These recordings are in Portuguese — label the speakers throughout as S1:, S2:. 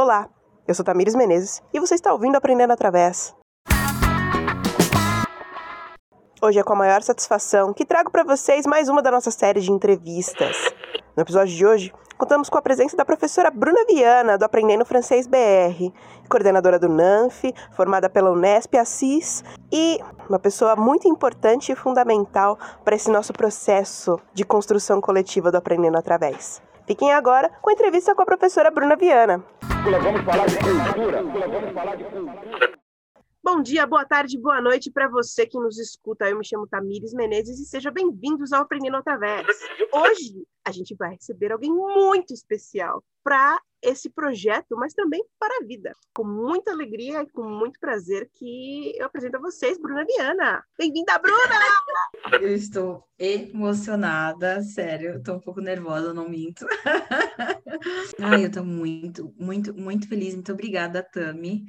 S1: Olá, eu sou Tamires Menezes e você está ouvindo Aprendendo Através. Hoje é com a maior satisfação que trago para vocês mais uma da nossa série de entrevistas. No episódio de hoje, contamos com a presença da professora Bruna Viana, do Aprendendo Francês BR, coordenadora do NANF, formada pela Unesp Assis e uma pessoa muito importante e fundamental para esse nosso processo de construção coletiva do Aprendendo Através. Fiquem agora com a entrevista com a professora Bruna Viana. Vamos falar de cultura. Vamos falar de cultura. Bom dia, boa tarde, boa noite para você que nos escuta. Eu me chamo Tamires Menezes e sejam bem-vindos ao Aprendendo Através. Hoje a gente vai receber alguém muito especial para esse projeto, mas também para a vida. Com muita alegria e com muito prazer que eu apresento a vocês, Bruna Viana. Bem-vinda, Bruna!
S2: Eu estou emocionada, sério, estou um pouco nervosa, não minto. Ai, eu estou muito, muito, muito feliz. Muito obrigada, Tami.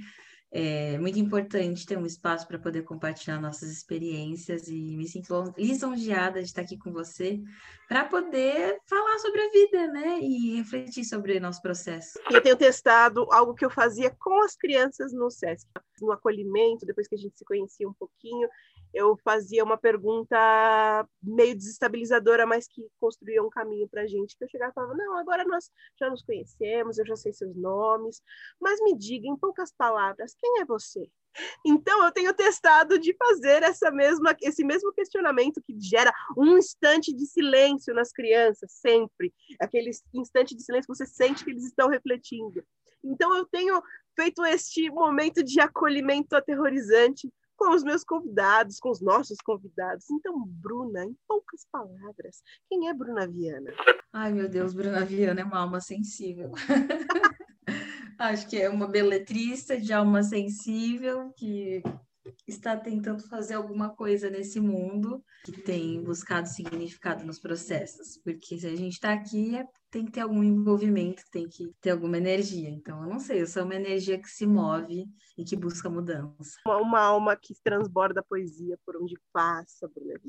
S2: É muito importante ter um espaço para poder compartilhar nossas experiências e me sinto lisonjeada de estar aqui com você para poder falar sobre a vida, né? E refletir sobre nosso processo.
S1: Eu tenho testado algo que eu fazia com as crianças no SESC, no acolhimento, depois que a gente se conhecia um pouquinho, eu fazia uma pergunta meio desestabilizadora, mas que construía um caminho para a gente, que eu chegava e falava, não, agora nós já nos conhecemos, eu já sei seus nomes, mas me diga em poucas palavras, quem é você? Então eu tenho testado de fazer essa mesma, esse mesmo questionamento que gera um instante de silêncio nas crianças, sempre. Aquele instante de silêncio que você sente que eles estão refletindo. Então eu tenho feito este momento de acolhimento aterrorizante com os meus convidados, com os nossos convidados. Então, Bruna, em poucas palavras, quem é Bruna Viana?
S2: Ai, meu Deus, Bruna Viana é uma alma sensível. Acho que é uma beletrista de alma sensível que está tentando fazer alguma coisa nesse mundo que tem buscado significado nos processos. Porque se a gente está aqui é tem que ter algum envolvimento, tem que ter alguma energia. Então, eu não sei, eu sou uma energia que se move e que busca mudança.
S1: Uma, uma alma que transborda poesia por onde passa, Bruna.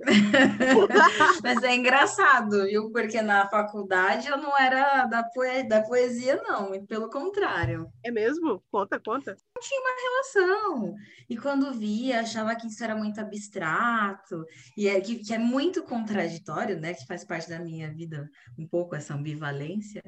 S2: Mas é engraçado, viu? Porque na faculdade eu não era da, poe da poesia, não, pelo contrário.
S1: É mesmo? Conta, conta.
S2: Tinha uma relação. E quando via, achava que isso era muito abstrato, e é, que, que é muito contraditório, né? Que faz parte da minha vida um pouco essa ambivalência.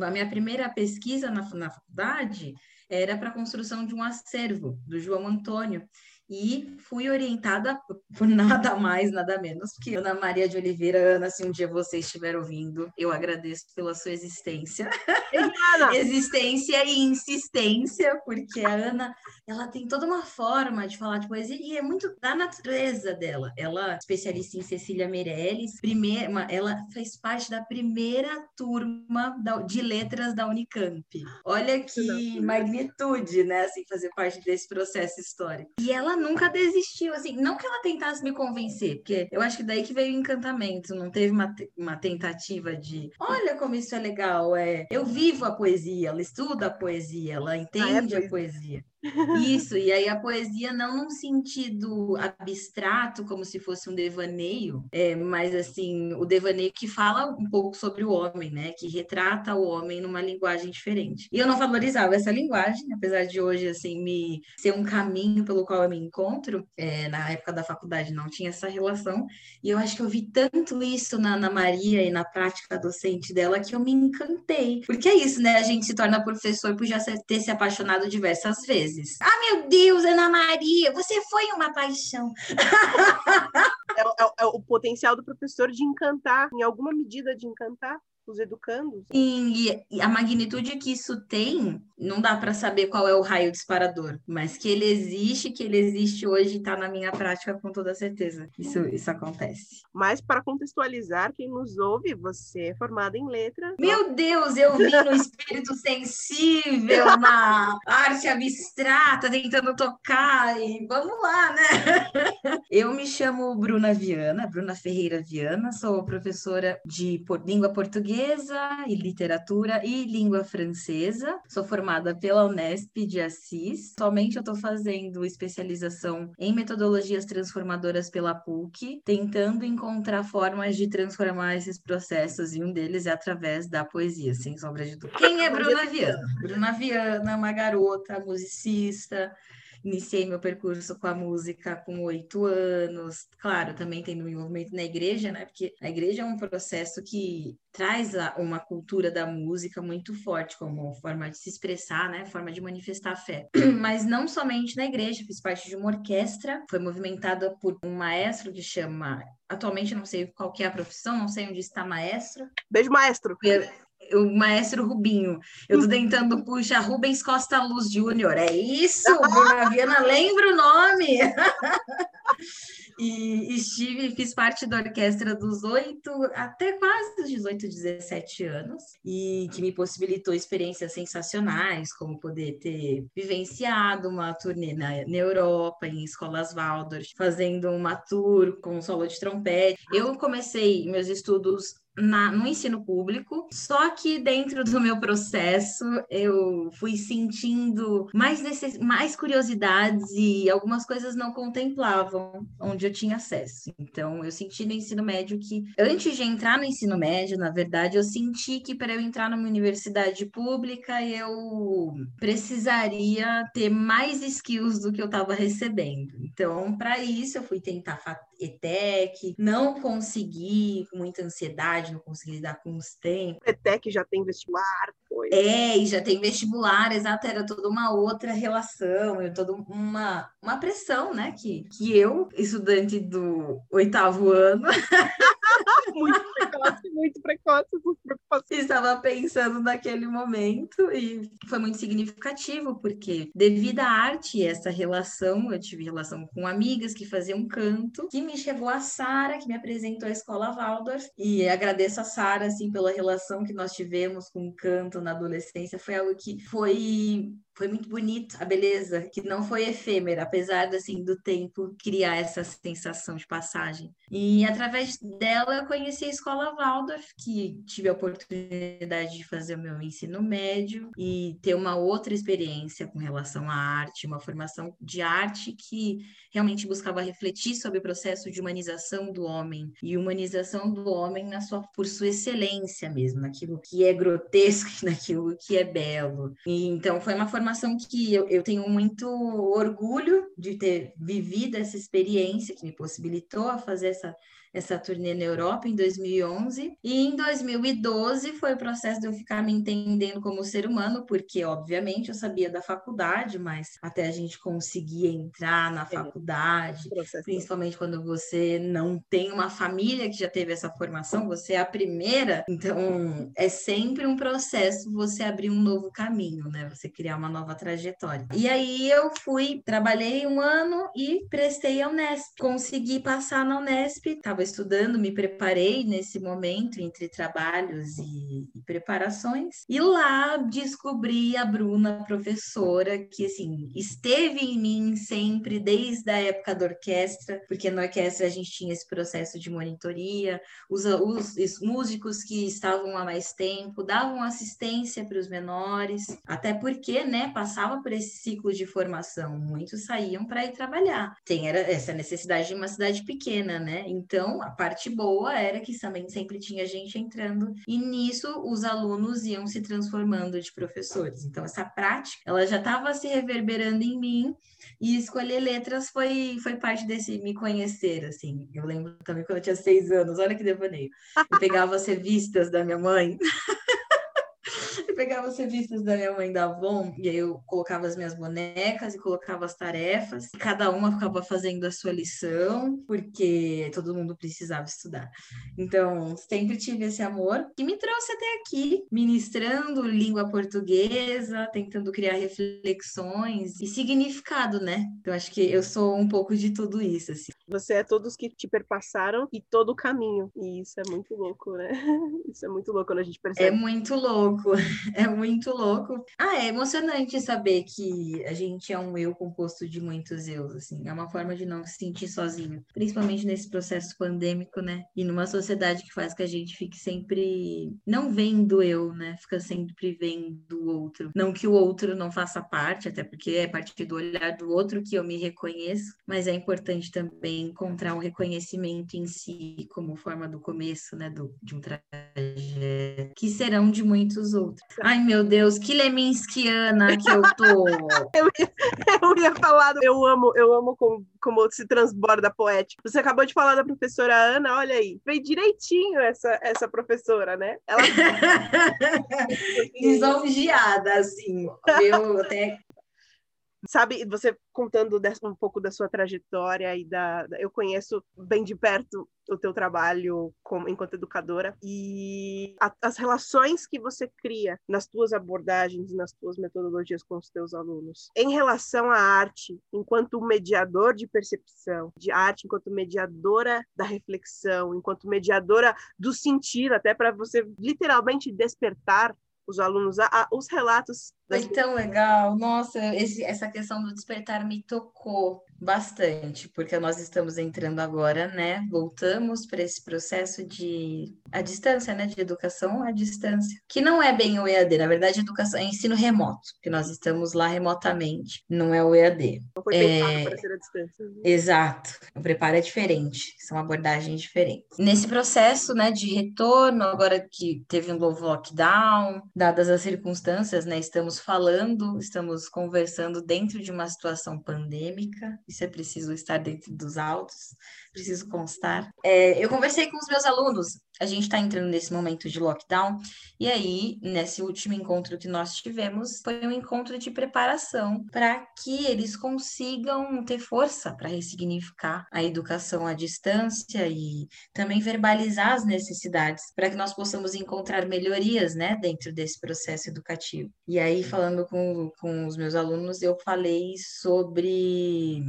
S2: A minha primeira pesquisa na, na faculdade era para a construção de um acervo do João Antônio, e fui orientada por nada mais, nada menos que Ana Maria de Oliveira. Ana, se um dia você estiver ouvindo, eu agradeço pela sua existência. existência e insistência, porque a Ana, ela tem toda uma forma de falar de poesia e é muito da natureza dela. Ela é especialista em Cecília Meirelles, primeira, ela fez parte da primeira turma de letras da Unicamp. Olha que magnitude, né, assim, fazer parte desse processo histórico. E ela nunca desistiu, assim, não que ela tentasse me convencer, porque eu acho que daí que veio o encantamento, não teve uma, uma tentativa de, olha como isso é legal, é, eu vivo a poesia, ela estuda a poesia, ela entende ah, é a poesia. Isso, e aí a poesia não num sentido abstrato, como se fosse um devaneio, é, mas assim, o devaneio que fala um pouco sobre o homem, né? Que retrata o homem numa linguagem diferente. E eu não valorizava essa linguagem, apesar de hoje, assim, me ser um caminho pelo qual eu me encontro. É, na época da faculdade não tinha essa relação, e eu acho que eu vi tanto isso na Ana Maria e na prática docente dela que eu me encantei. Porque é isso, né? A gente se torna professor por já ter se apaixonado diversas vezes vezes. Ah, meu Deus, Ana Maria, você foi uma paixão.
S1: É, é, é, o potencial do professor de encantar, em alguma medida de encantar os educandos.
S2: Sim, e a magnitude que isso tem, não dá para saber qual é o raio disparador, mas que ele existe, que ele existe hoje está na minha prática com toda certeza. Isso, isso acontece.
S1: Mas para contextualizar, quem nos ouve, você é formada em letras.
S2: Meu Deus, eu vi no espírito sensível, na arte abstrata, tentando tocar, e vamos lá, né? Eu me chamo Bruna Viana, Bruna Ferreira Viana, sou professora de língua portuguesa portuguesa e literatura e língua francesa. Sou formada pela Unesp de Assis. Atualmente eu estou fazendo especialização em metodologias transformadoras pela PUC, tentando encontrar formas de transformar esses processos e um deles é através da poesia, sem sombra de dúvida. Quem é Bruna Viana? Bruna Viana, uma garota musicista, Iniciei meu percurso com a música com oito anos. Claro, também tem meu envolvimento na igreja, né? Porque a igreja é um processo que traz uma cultura da música muito forte como forma de se expressar, né? Forma de manifestar a fé. Mas não somente na igreja, fiz parte de uma orquestra, foi movimentada por um maestro que chama atualmente não sei qual é a profissão, não sei onde está maestro.
S1: Beijo, maestro
S2: o maestro Rubinho. Eu tô tentando puxar Rubens Costa Luz Júnior. É isso, Bruna Viana, lembra o nome. e estive, fiz parte da orquestra dos oito até quase os 18, 17 anos, e que me possibilitou experiências sensacionais, como poder ter vivenciado uma turnê na, na Europa, em escolas Waldorf, fazendo uma tour com solo de trompete. Eu comecei meus estudos na, no ensino público, só que dentro do meu processo eu fui sentindo mais, necess... mais curiosidades e algumas coisas não contemplavam onde eu tinha acesso. Então, eu senti no ensino médio que, antes de entrar no ensino médio, na verdade, eu senti que para eu entrar numa universidade pública eu precisaria ter mais skills do que eu estava recebendo. Então, para isso, eu fui tentar ETEC, não consegui, com muita ansiedade, não consegui lidar com os tempos.
S1: ETEC já tem vestibular,
S2: foi. É, e já tem vestibular, exato, era toda uma outra relação, toda uma, uma pressão, né, que, que eu, estudante do oitavo ano...
S1: muito precoce, muito precoce,
S2: Estava pensando naquele momento e foi muito significativo, porque devido à arte e essa relação, eu tive relação com amigas que faziam canto, que me chegou a Sara, que me apresentou a escola Waldorf, e agradeço a Sara, assim, pela relação que nós tivemos com o canto na adolescência, foi algo que foi foi muito bonito a beleza, que não foi efêmera, apesar assim do tempo criar essa sensação de passagem. E através dela eu conheci a escola Waldorf, que tive a oportunidade de fazer o meu ensino médio e ter uma outra experiência com relação à arte, uma formação de arte que realmente buscava refletir sobre o processo de humanização do homem e humanização do homem na sua por sua excelência mesmo, naquilo que é grotesco, naquilo que é belo. E então foi uma formação que eu, eu tenho muito orgulho de ter vivido essa experiência que me possibilitou a fazer essa essa turnê na Europa em 2011. E em 2012 foi o processo de eu ficar me entendendo como ser humano, porque, obviamente, eu sabia da faculdade, mas até a gente conseguir entrar na faculdade, principalmente quando você não tem uma família que já teve essa formação, você é a primeira, então é sempre um processo você abrir um novo caminho, né? Você criar uma nova trajetória. E aí eu fui, trabalhei um ano e prestei a Unesp. Consegui passar na Unesp, estava estava estudando, me preparei nesse momento entre trabalhos e, e, preparações, e lá descobri a Bruna, professora, que assim esteve em mim sempre desde a época da orquestra, porque na orquestra a gente tinha esse processo de monitoria, os, os, os músicos que estavam há mais tempo davam assistência para os menores, até porque, né, passava por esse ciclo de formação, muitos saíam para ir trabalhar. Tem era essa necessidade de uma cidade pequena, né? Então então, a parte boa era que também sempre tinha gente entrando e nisso os alunos iam se transformando de professores. Então, essa prática, ela já estava se reverberando em mim e escolher letras foi, foi parte desse me conhecer, assim. Eu lembro também quando eu tinha seis anos, olha que devaneio. Eu pegava as revistas da minha mãe pegava as revistas da minha mãe da Avon e aí eu colocava as minhas bonecas e colocava as tarefas. Cada uma ficava fazendo a sua lição, porque todo mundo precisava estudar. Então, sempre tive esse amor que me trouxe até aqui, ministrando língua portuguesa, tentando criar reflexões e significado, né? Então, acho que eu sou um pouco de tudo isso, assim.
S1: Você é todos que te perpassaram e todo o caminho. E isso é muito louco, né? Isso é muito louco quando a gente percebe.
S2: É muito louco. é muito louco. Ah, é emocionante saber que a gente é um eu composto de muitos eus, assim. É uma forma de não se sentir sozinho, principalmente nesse processo pandêmico, né? E numa sociedade que faz que a gente fique sempre não vendo eu, né? Fica sempre vendo o outro. Não que o outro não faça parte, até porque é partir do olhar do outro que eu me reconheço, mas é importante também encontrar um reconhecimento em si como forma do começo, né? Do, de um trajeto que serão de muitos outros. Ai, meu Deus, que leminskiana que eu tô!
S1: eu, ia, eu ia falar, eu amo, eu amo como, como se transborda poética. Você acabou de falar da professora Ana, olha aí, veio direitinho essa, essa professora, né?
S2: Ela... Lisonjeada, assim. Eu até
S1: sabe, você contando um pouco da sua trajetória e da, eu conheço bem de perto o teu trabalho como enquanto educadora e a, as relações que você cria nas tuas abordagens, nas tuas metodologias com os teus alunos. Em relação à arte, enquanto mediador de percepção, de arte enquanto mediadora da reflexão, enquanto mediadora do sentir, até para você literalmente despertar os alunos, a, a, os relatos.
S2: Foi tão legal, nossa, esse, essa questão do despertar me tocou bastante, porque nós estamos entrando agora, né? Voltamos para esse processo de a distância, né? De educação à distância, que não é bem o EAD, na verdade, educação é ensino remoto, que nós estamos lá remotamente, não é o EAD.
S1: Não foi pensado é... para ser a distância. Né?
S2: Exato, o preparo é diferente, são abordagens diferentes. Nesse processo, né, de retorno, agora que teve um novo lockdown, dadas as circunstâncias, né? Estamos falando, estamos conversando dentro de uma situação pandêmica isso é preciso estar dentro dos autos, preciso constar. É, eu conversei com os meus alunos, a gente está entrando nesse momento de lockdown, e aí, nesse último encontro que nós tivemos, foi um encontro de preparação para que eles consigam ter força para ressignificar a educação à distância e também verbalizar as necessidades para que nós possamos encontrar melhorias, né, dentro desse processo educativo. E aí, falando com, com os meus alunos, eu falei sobre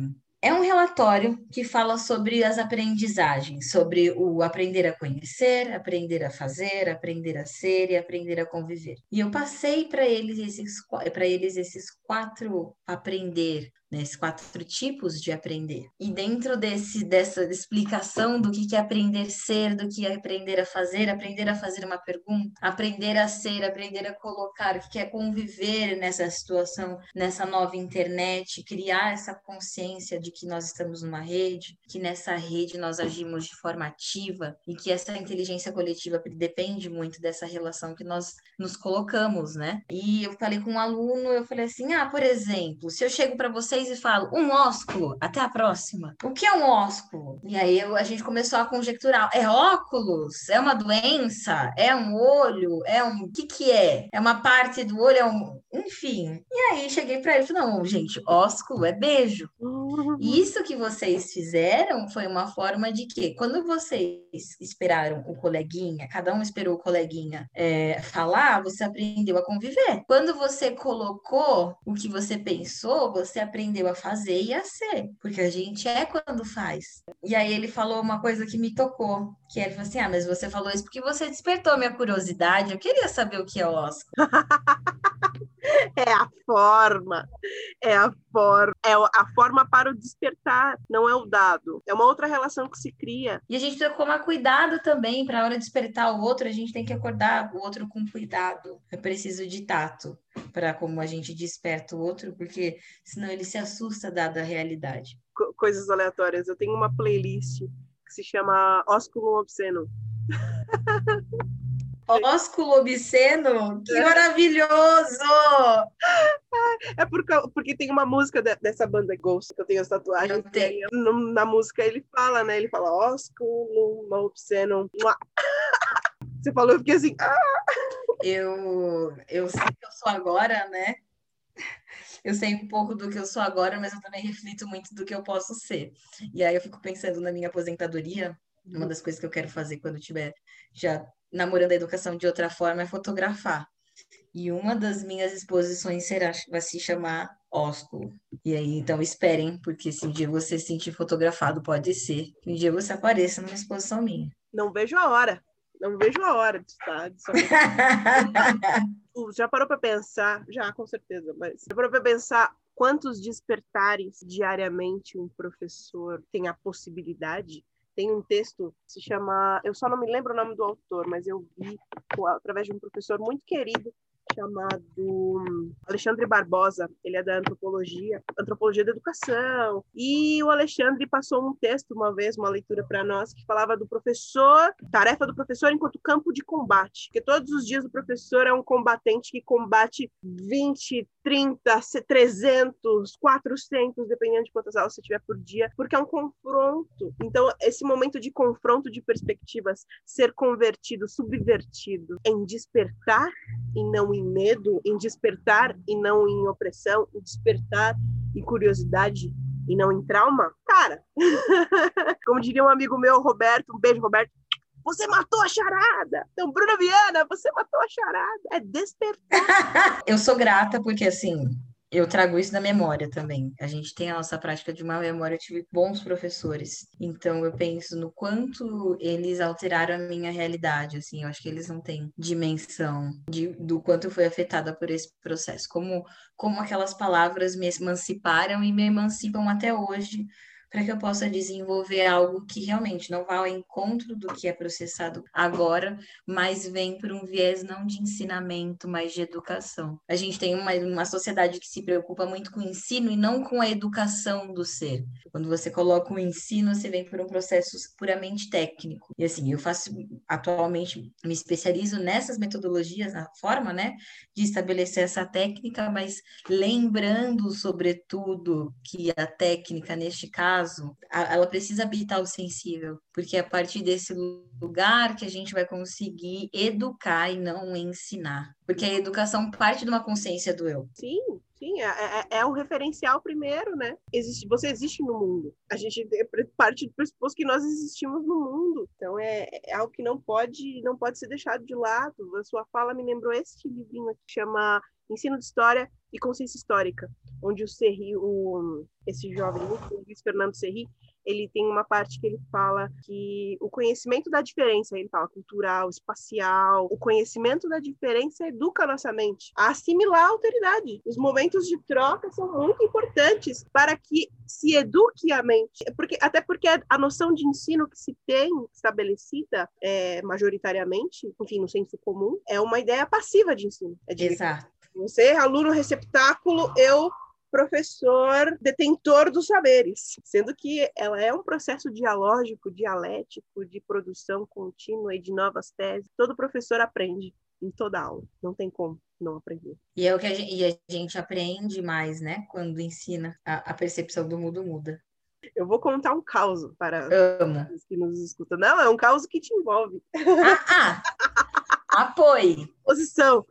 S2: é um relatório que fala sobre as aprendizagens, sobre o aprender a conhecer, aprender a fazer, aprender a ser e aprender a conviver. E eu passei para eles esses para eles esses quatro aprender, né, esses quatro tipos de aprender. E dentro desse, dessa explicação do que é aprender a ser, do que é aprender a fazer, aprender a fazer uma pergunta, aprender a ser, aprender a colocar, o que é conviver nessa situação, nessa nova internet, criar essa consciência de que nós estamos numa rede, que nessa rede nós agimos de forma ativa e que essa inteligência coletiva depende muito dessa relação que nós nos colocamos, né? E eu falei com um aluno, eu falei assim: "Ah, por exemplo, se eu chego para vocês e falo, um ósculo, até a próxima. O que é um ósculo? E aí eu, a gente começou a conjecturar. É óculos? É uma doença? É um olho? É um. O que, que é? É uma parte do olho? É um. Enfim. E aí cheguei para ele e falei: não, gente, ósculo é beijo. Isso que vocês fizeram foi uma forma de que, quando vocês esperaram o coleguinha, cada um esperou o coleguinha é, falar, você aprendeu a conviver. Quando você colocou o que você pensou, você aprendeu aprendeu a fazer e a ser, porque a gente é quando faz. E aí ele falou uma coisa que me tocou, que ele falou assim: "Ah, mas você falou isso porque você despertou minha curiosidade, eu queria saber o que é o Oscar".
S1: é a forma, é a forma, é a forma para o despertar, não é o dado. É uma outra relação que se cria.
S2: E a gente precisa tomar cuidado também para a hora de despertar o outro, a gente tem que acordar o outro com cuidado. É preciso de tato para como a gente desperta o outro, porque senão ele se assusta dada a realidade.
S1: Coisas aleatórias. Eu tenho uma playlist que se chama Ósculo Obsceno.
S2: Ósculo obsceno? Que é. maravilhoso!
S1: É porque, porque tem uma música de, dessa banda Ghost, que eu tenho as tatuagens. Tenho. na música ele fala, né? Ele fala ósculo obsceno. Você falou, eu fiquei assim. Ah!
S2: Eu, eu sei que eu sou agora, né? Eu sei um pouco do que eu sou agora, mas eu também reflito muito do que eu posso ser. E aí eu fico pensando na minha aposentadoria. Uma das coisas que eu quero fazer quando tiver já namorando a educação de outra forma é fotografar. E uma das minhas exposições será vai se chamar ósculo. E aí, então, esperem, porque se um dia você se sentir fotografado, pode ser que um dia você apareça numa exposição minha.
S1: Não vejo a hora. Não vejo a hora de estar. Já parou para pensar? Já, com certeza, mas já parou para pensar quantos despertares diariamente um professor tem a possibilidade? Tem um texto que se chama, eu só não me lembro o nome do autor, mas eu vi através de um professor muito querido chamado Alexandre Barbosa, ele é da antropologia, antropologia da educação. E o Alexandre passou um texto uma vez, uma leitura para nós que falava do professor, tarefa do professor enquanto campo de combate, porque todos os dias o professor é um combatente que combate 20, 30, 300, 400, dependendo de quantas aulas você tiver por dia, porque é um confronto. Então, esse momento de confronto de perspectivas, ser convertido, subvertido em despertar e não em medo, em despertar e não em opressão, em despertar e curiosidade e não em trauma, cara, como diria um amigo meu, Roberto, um beijo, Roberto, você matou a charada. Então, Bruna Viana, você matou a charada. É despertar.
S2: eu sou grata porque, assim, eu trago isso na memória também. A gente tem a nossa prática de uma memória, eu tive bons professores. Então eu penso no quanto eles alteraram a minha realidade, assim, eu acho que eles não têm dimensão de, do quanto eu fui afetada por esse processo. Como como aquelas palavras me emanciparam e me emancipam até hoje para que eu possa desenvolver algo que realmente não vá ao encontro do que é processado agora, mas vem por um viés não de ensinamento, mas de educação. A gente tem uma, uma sociedade que se preocupa muito com o ensino e não com a educação do ser. Quando você coloca o ensino, você vem por um processo puramente técnico. E assim, eu faço atualmente, me especializo nessas metodologias, na forma, né, de estabelecer essa técnica, mas lembrando, sobretudo, que a técnica, neste caso, caso, ela precisa habitar o sensível, porque é a partir desse lugar que a gente vai conseguir educar e não ensinar. Porque a educação parte de uma consciência do eu.
S1: Sim, sim, é, é, é referencial primeiro, né? Existe, você existe no mundo. A gente parte do pressuposto que nós existimos no mundo. Então é, é, algo que não pode, não pode ser deixado de lado. A sua fala me lembrou este livrinho que chama Ensino de História e Consciência Histórica, onde o Serri, o, esse jovem, o Luiz Fernando Serri, ele tem uma parte que ele fala que o conhecimento da diferença, ele fala cultural, espacial, o conhecimento da diferença educa nossa mente a assimilar a alteridade. Os momentos de troca são muito importantes para que se eduque a mente, porque até porque a noção de ensino que se tem estabelecida é, majoritariamente, enfim, no senso comum, é uma ideia passiva de ensino. É de
S2: Exato.
S1: Você, aluno receptáculo, eu professor detentor dos saberes, sendo que ela é um processo dialógico, dialético, de produção contínua e de novas teses. Todo professor aprende em toda aula, não tem como não aprender.
S2: E é o que a gente, a gente aprende mais, né? Quando ensina, a, a percepção do mundo muda.
S1: Eu vou contar um caos para
S2: Amo.
S1: os que nos escutam. Não, é um caos que te envolve.
S2: Ah, ah. apoie.
S1: Posição.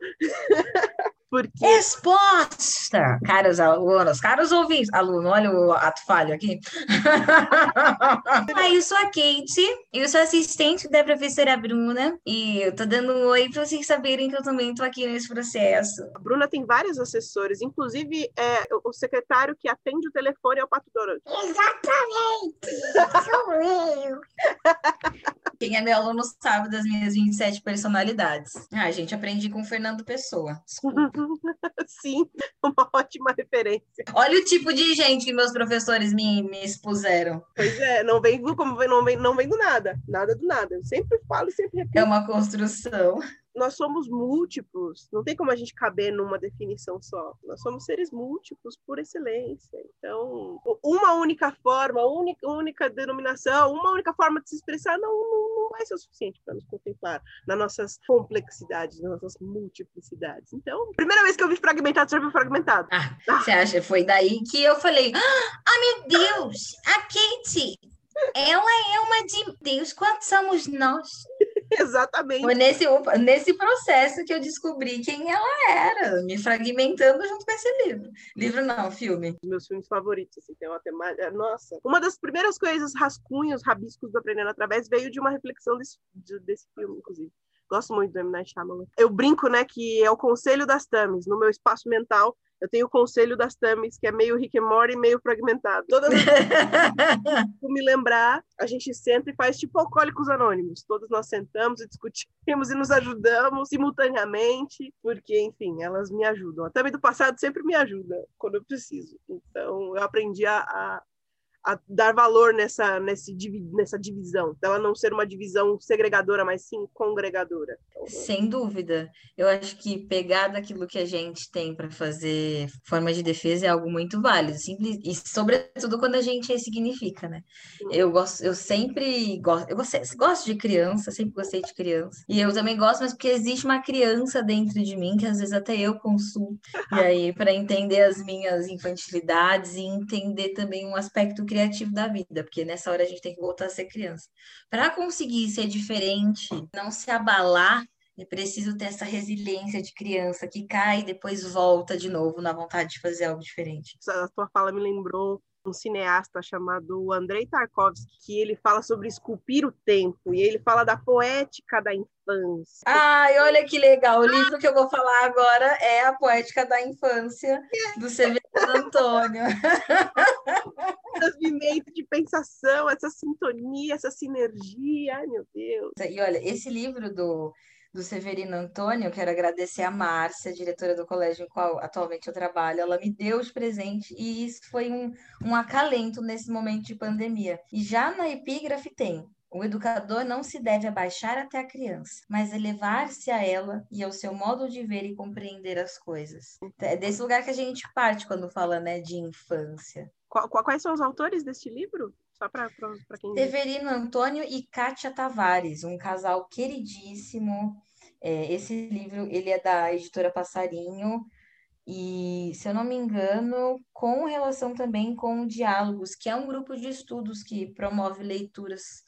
S1: Porque...
S2: Resposta! Caros alunos, caros ouvintes. Aluno, olha o ato falho aqui. ah, eu sou a Kate, eu sou assistente da professora Bruna e eu tô dando um oi para vocês saberem que eu também tô aqui nesse processo.
S1: A Bruna tem vários assessores, inclusive é, o secretário que atende o telefone é o Pato Dorante.
S2: Exatamente! Sou eu! Quem é meu aluno sabe das minhas 27 personalidades. Ah, gente, aprendi com o Fernando Pessoa.
S1: Sim, uma ótima referência.
S2: Olha o tipo de gente que meus professores me, me expuseram.
S1: Pois é, não vem, como, não, vem, não vem do nada. Nada do nada. Eu sempre falo e sempre repito.
S2: É uma construção
S1: nós somos múltiplos, não tem como a gente caber numa definição só. Nós somos seres múltiplos por excelência. Então, uma única forma, única, única denominação, uma única forma de se expressar não, não, não vai ser o suficiente para nos contemplar nas nossas complexidades, nas nossas multiplicidades. Então, primeira vez que eu vi fragmentado, você já viu fragmentado.
S2: Ah, ah. Você acha? Foi daí que eu falei: Ah, meu Deus, a Kate! Ela é uma de Deus, quantos somos nós?
S1: Exatamente.
S2: Foi nesse, nesse processo que eu descobri quem ela era, me fragmentando junto com esse livro. Livro não, filme.
S1: Meus filmes favoritos, assim, tem uma temática. Nossa. Uma das primeiras coisas, rascunhos, rabiscos do Aprendendo Através, veio de uma reflexão desse, desse filme, inclusive Gosto muito do M. Night Shyamalan. Eu brinco, né, que é o conselho das Tamis. No meu espaço mental, eu tenho o conselho das Tamis, que é meio Rick and Morty, meio fragmentado. Todas as me lembrar, a gente senta e faz tipo alcoólicos anônimos. Todos nós sentamos e discutimos e nos ajudamos simultaneamente, porque, enfim, elas me ajudam. A Tami do passado sempre me ajuda quando eu preciso. Então, eu aprendi a, a a dar valor nessa, nesse, nessa divisão, dela não ser uma divisão segregadora, mas sim congregadora.
S2: Sem dúvida. Eu acho que pegar daquilo que a gente tem para fazer forma de defesa é algo muito válido, simples, e sobretudo quando a gente ressignifica, né? Eu gosto, eu sempre gosto, eu gosto, gosto de criança, sempre gostei de criança. E eu também gosto, mas porque existe uma criança dentro de mim que às vezes até eu consumo. E aí, para entender as minhas infantilidades e entender também um aspecto criativo da vida, porque nessa hora a gente tem que voltar a ser criança. Para conseguir ser diferente, não se abalar, é preciso ter essa resiliência de criança que cai e depois volta de novo na vontade de fazer algo diferente.
S1: A tua fala me lembrou um cineasta chamado Andrei Tarkovsky, que ele fala sobre esculpir o tempo, e ele fala da poética da infância.
S2: Ai, olha que legal! O livro que eu vou falar agora é A Poética da Infância, do Severo Antônio.
S1: Movimento de pensação, essa sintonia, essa sinergia, ai meu Deus.
S2: E olha, esse livro do do Severino Antônio, quero agradecer a Márcia, diretora do colégio em qual atualmente eu trabalho. Ela me deu de presente e isso foi um, um acalento nesse momento de pandemia. E já na epígrafe tem o educador não se deve abaixar até a criança, mas elevar-se a ela e ao seu modo de ver e compreender as coisas. É desse lugar que a gente parte quando fala né, de infância.
S1: Quais são os autores deste livro? Só para quem.
S2: Severino Antônio e Kátia Tavares, um casal queridíssimo. É, esse livro ele é da editora Passarinho e, se eu não me engano, com relação também com Diálogos, que é um grupo de estudos que promove leituras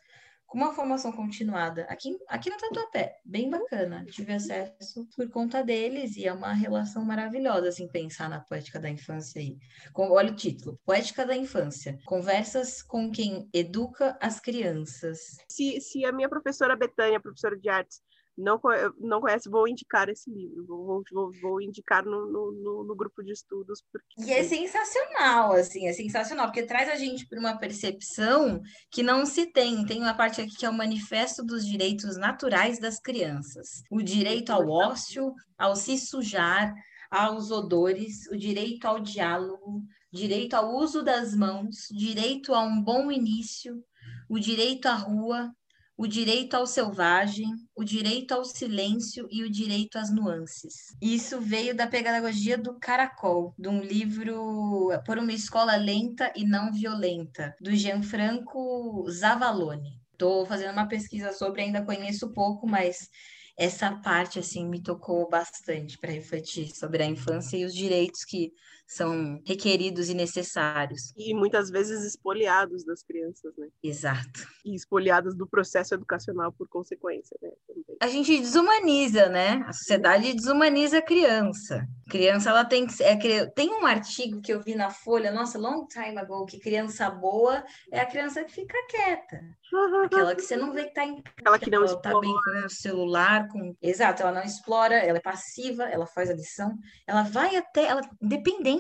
S2: uma formação continuada aqui, aqui no Tatuapé, bem bacana. Tive acesso por conta deles e é uma relação maravilhosa, assim, pensar na poética da infância aí. Com, olha o título, Poética da Infância, conversas com quem educa as crianças.
S1: Se, se a minha professora Betânia, professora de artes, não, não conhece, vou indicar esse livro, vou, vou, vou indicar no, no, no, grupo de estudos. Porque...
S2: E é sensacional, assim, é sensacional, porque traz a gente para uma percepção que não se tem. Tem uma parte aqui que é o Manifesto dos Direitos Naturais das Crianças. O direito ao ócio, ao se sujar, aos odores, o direito ao diálogo, direito ao uso das mãos, direito a um bom início, o direito à rua, o direito ao selvagem, o direito ao silêncio e o direito às nuances. Isso veio da pedagogia do Caracol, de um livro Por uma Escola Lenta e Não Violenta, do Gianfranco Zavalone. Estou fazendo uma pesquisa sobre, ainda conheço pouco, mas essa parte assim me tocou bastante para refletir sobre a infância e os direitos que são requeridos e necessários.
S1: E muitas vezes espoliados das crianças, né?
S2: Exato.
S1: E espoliadas do processo educacional por consequência, né? Também.
S2: A gente desumaniza, né? A sociedade desumaniza a criança. A criança, ela tem que é, tem um artigo que eu vi na Folha, nossa, long time ago, que criança boa é a criança que fica quieta. Aquela que você não vê que tá em
S1: Aquela que não
S2: ela tá bem com o celular, com exato, ela não explora, ela é passiva, ela faz a lição, ela vai até, ela independente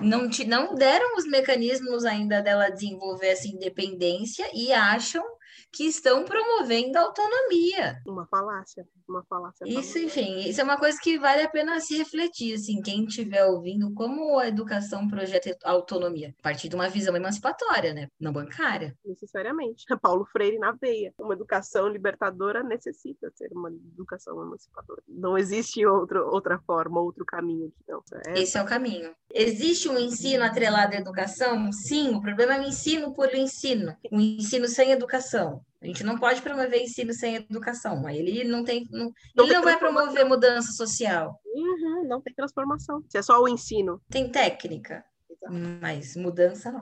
S2: Não, te, não deram os mecanismos ainda dela desenvolver essa independência e acham que estão promovendo a autonomia.
S1: Uma falácia, uma falácia.
S2: Isso, enfim, isso é uma coisa que vale a pena se refletir, assim, quem estiver ouvindo, como a educação projeta autonomia, a partir de uma visão emancipatória, né, não bancária.
S1: Necessariamente. Paulo Freire na veia. Uma educação libertadora necessita ser uma educação emancipadora. Não existe outro, outra forma, outro caminho. Não.
S2: É... Esse é o caminho. Existe um ensino atrelado à educação? Sim, o problema é o ensino por ensino, o ensino sem educação. A gente não pode promover ensino sem educação. Aí ele não tem, não, não ele não vai promover mudança social.
S1: Uhum, não tem transformação. Se é só o ensino.
S2: Tem técnica, mas mudança não.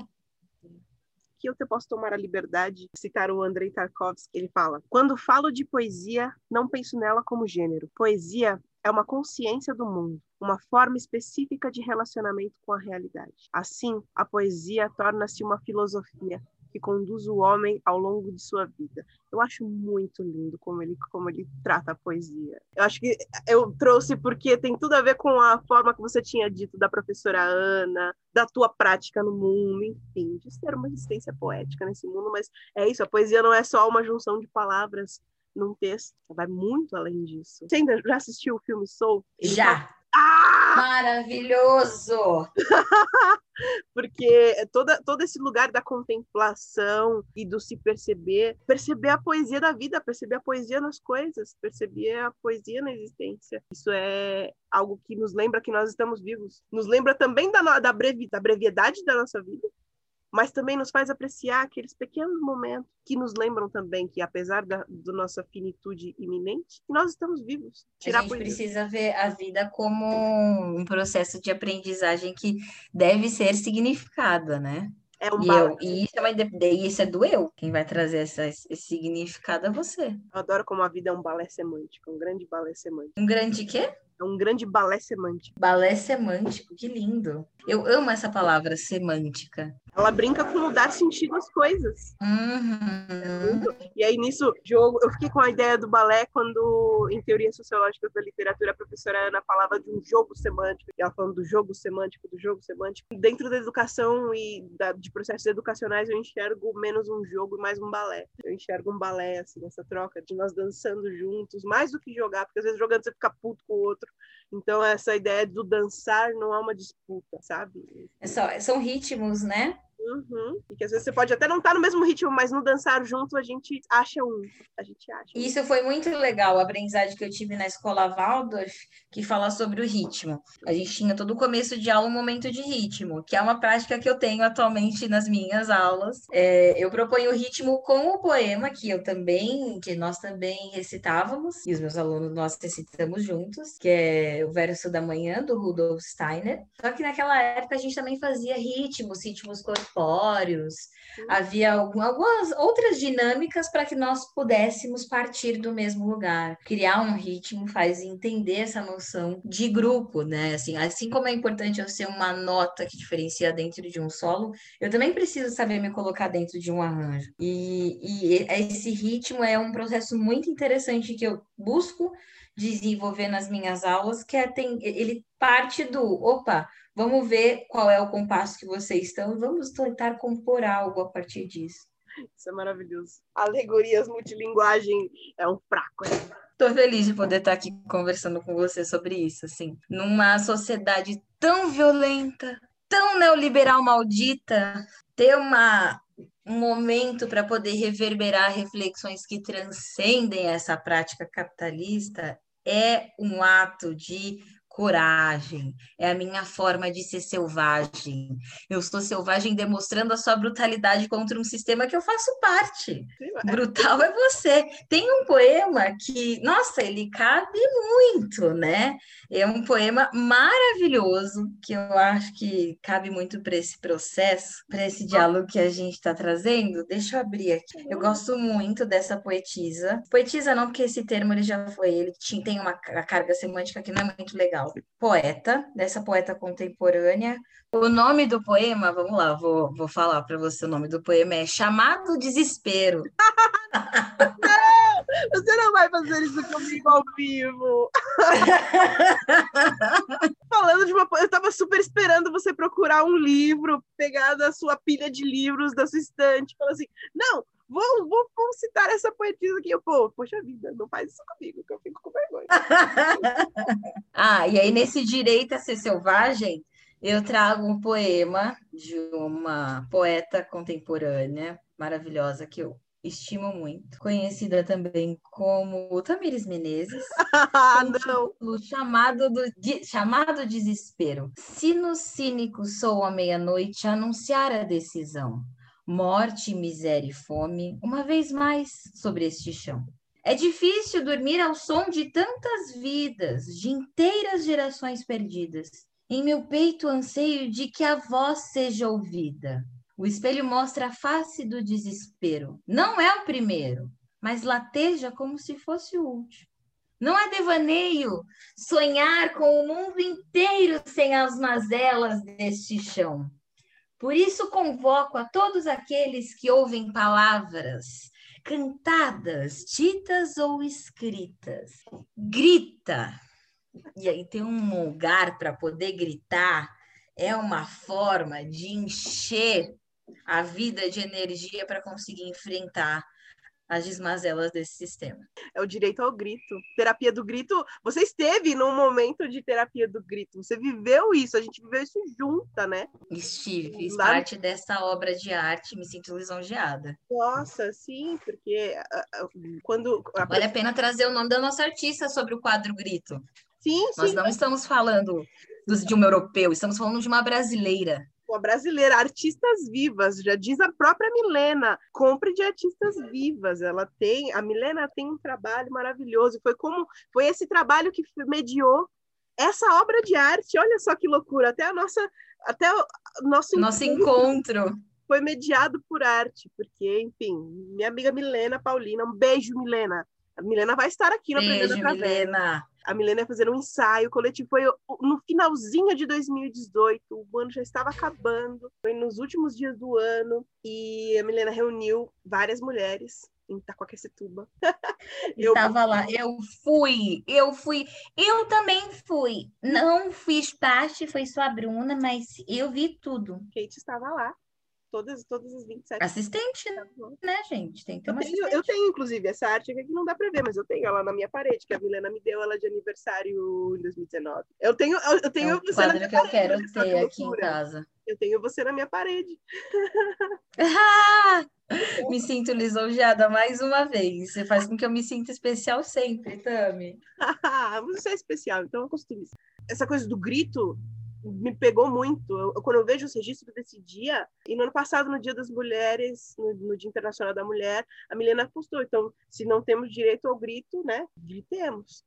S1: Que eu posso tomar a liberdade de citar o Andrei Tarkovsky, ele fala: "Quando falo de poesia, não penso nela como gênero. Poesia é uma consciência do mundo, uma forma específica de relacionamento com a realidade. Assim, a poesia torna-se uma filosofia, que conduz o homem ao longo de sua vida. Eu acho muito lindo como ele, como ele trata a poesia. Eu acho que eu trouxe porque tem tudo a ver com a forma que você tinha dito da professora Ana, da tua prática no mundo, enfim, de ter uma existência poética nesse mundo, mas é isso, a poesia não é só uma junção de palavras num texto, vai muito além disso. Você ainda já assistiu o filme Soul?
S2: Ele já. Fala... Ah! Maravilhoso!
S1: Porque toda, todo esse lugar da contemplação e do se perceber, perceber a poesia da vida, perceber a poesia nas coisas, perceber a poesia na existência. Isso é algo que nos lembra que nós estamos vivos. Nos lembra também da, da, brevi, da brevidade da nossa vida, mas também nos faz apreciar aqueles pequenos momentos que nos lembram também que, apesar da, da nossa finitude iminente, nós estamos vivos.
S2: Tirar a gente precisa ver a vida como um processo de aprendizagem que deve ser significada, né? É um e, eu, e isso, é uma, isso é do eu. Quem vai trazer essa, esse significado é você. Eu
S1: adoro como a vida é um balé semântico, um grande balé semântico.
S2: Um grande quê?
S1: É um grande balé semântico.
S2: Balé semântico, que lindo. Eu amo essa palavra semântica.
S1: Ela brinca com mudar sentido às coisas.
S2: Uhum.
S1: E aí, nisso, jogo, eu fiquei com a ideia do balé quando, em teoria sociológica da literatura, a professora Ana falava de um jogo semântico. Ela falando do jogo semântico, do jogo semântico. Dentro da educação e da, de processos educacionais, eu enxergo menos um jogo e mais um balé. Eu enxergo um balé, assim, essa troca de nós dançando juntos, mais do que jogar, porque às vezes jogando você fica puto com o outro. Então, essa ideia do dançar não é uma disputa, sabe?
S2: É só, são ritmos, né?
S1: Uhum. E que às vezes você pode até não estar tá no mesmo ritmo, mas no dançar junto a gente acha um. A gente acha. Um.
S2: Isso foi muito legal, a aprendizagem que eu tive na escola Waldorf, que fala sobre o ritmo. A gente tinha todo o começo de aula um momento de ritmo, que é uma prática que eu tenho atualmente nas minhas aulas. É, eu proponho o ritmo com o poema, que eu também, que nós também recitávamos, e os meus alunos nós recitamos juntos, que é o Verso da Manhã, do Rudolf Steiner. Só que naquela época a gente também fazia ritmos, ritmos corporais corpóreos, havia algumas outras dinâmicas para que nós pudéssemos partir do mesmo lugar. Criar um ritmo faz entender essa noção de grupo, né? Assim, assim como é importante eu ser uma nota que diferencia dentro de um solo, eu também preciso saber me colocar dentro de um arranjo. E, e esse ritmo é um processo muito interessante que eu busco desenvolver nas minhas aulas, que é tem, ele parte do, opa, vamos ver qual é o compasso que vocês estão e vamos tentar compor algo a partir disso.
S1: Isso é maravilhoso. Alegorias, multilinguagem é um fraco.
S2: Estou feliz de poder estar aqui conversando com você sobre isso, assim. Numa sociedade tão violenta, tão neoliberal maldita, ter uma um momento para poder reverberar reflexões que transcendem essa prática capitalista é um ato de coragem, é a minha forma de ser selvagem. Eu sou selvagem demonstrando a sua brutalidade contra um sistema que eu faço parte. Brutal é você. Tem um poema que, nossa, ele cabe muito, né? É um poema maravilhoso que eu acho que cabe muito para esse processo, para esse diálogo que a gente está trazendo. Deixa eu abrir aqui. Eu gosto muito dessa poetisa. Poetisa não, porque esse termo ele já foi, ele tem uma carga semântica que não é muito legal poeta, dessa poeta contemporânea. O nome do poema, vamos lá, vou, vou falar para você o nome do poema, é Chamado Desespero.
S1: não, você não vai fazer isso comigo ao vivo. Falando de uma. Eu estava super esperando você procurar um livro, pegar da sua pilha de livros, da sua estante, falar assim: não, vou, vou, vou citar essa poetisa aqui. Eu, pô, poxa vida, não faz isso comigo, que eu fico com vergonha.
S2: ah, e aí nesse Direito a Ser Selvagem, eu trago um poema de uma poeta contemporânea maravilhosa que eu estimo muito, conhecida também como Tamires Menezes.
S1: Ah, não.
S2: chamado do chamado desespero. Sino cínico sou à meia-noite anunciar a decisão morte, miséria e fome, uma vez mais sobre este chão. É difícil dormir ao som de tantas vidas, de inteiras gerações perdidas. Em meu peito anseio de que a voz seja ouvida. O espelho mostra a face do desespero. Não é o primeiro, mas lateja como se fosse o último. Não é devaneio sonhar com o mundo inteiro sem as mazelas deste chão. Por isso convoco a todos aqueles que ouvem palavras cantadas, ditas ou escritas. Grita! E aí tem um lugar para poder gritar, é uma forma de encher a vida de energia para conseguir enfrentar as desmazelas desse sistema.
S1: É o direito ao grito. Terapia do grito, você esteve num momento de terapia do grito, você viveu isso, a gente viveu isso junta, né?
S2: Estive, fiz Lá... parte dessa obra de arte, me sinto lisonjeada.
S1: Nossa, sim, porque uh, quando...
S2: Vale a pena trazer o nome da nossa artista sobre o quadro Grito.
S1: Sim,
S2: Nós não estamos falando de um europeu, estamos falando de uma brasileira
S1: a brasileira, artistas vivas, já diz a própria Milena, compre de artistas vivas. Ela tem, a Milena tem um trabalho maravilhoso. Foi como foi esse trabalho que mediou essa obra de arte. Olha só que loucura, até a nossa até o nosso
S2: nosso encontro, encontro
S1: foi mediado por arte, porque, enfim, minha amiga Milena Paulina, um beijo, Milena. A Milena vai estar aqui no
S2: Beijo, Milena.
S1: A Milena ia fazer um ensaio coletivo. Foi no finalzinho de 2018, o ano já estava acabando. Foi nos últimos dias do ano. E a Milena reuniu várias mulheres em Itacoaquecetuba.
S2: eu estava lá, eu fui, eu fui, eu também fui. Não fiz parte, foi só a Bruna, mas eu vi tudo.
S1: Kate estava lá todas, todas as 27.
S2: Assistente, né, gente? Tem que
S1: eu tenho, eu tenho, inclusive, essa arte aqui que não dá para ver, mas eu tenho ela na minha parede, que a Milena me deu ela de aniversário em 2019. Eu tenho, eu tenho
S2: é um você na minha que parede, eu quero ter aqui em casa.
S1: Eu tenho você na minha parede.
S2: me sinto lisonjeada mais uma vez. Você faz com que eu me sinta especial sempre, Tami.
S1: você é especial, então acostume-se. Essa coisa do grito me pegou muito. Eu, quando eu vejo os registros desse dia, e no ano passado, no Dia das Mulheres, no, no, Dia Internacional da Mulher, a Milena postou. Então, se não temos direito ao grito, né, gritemos.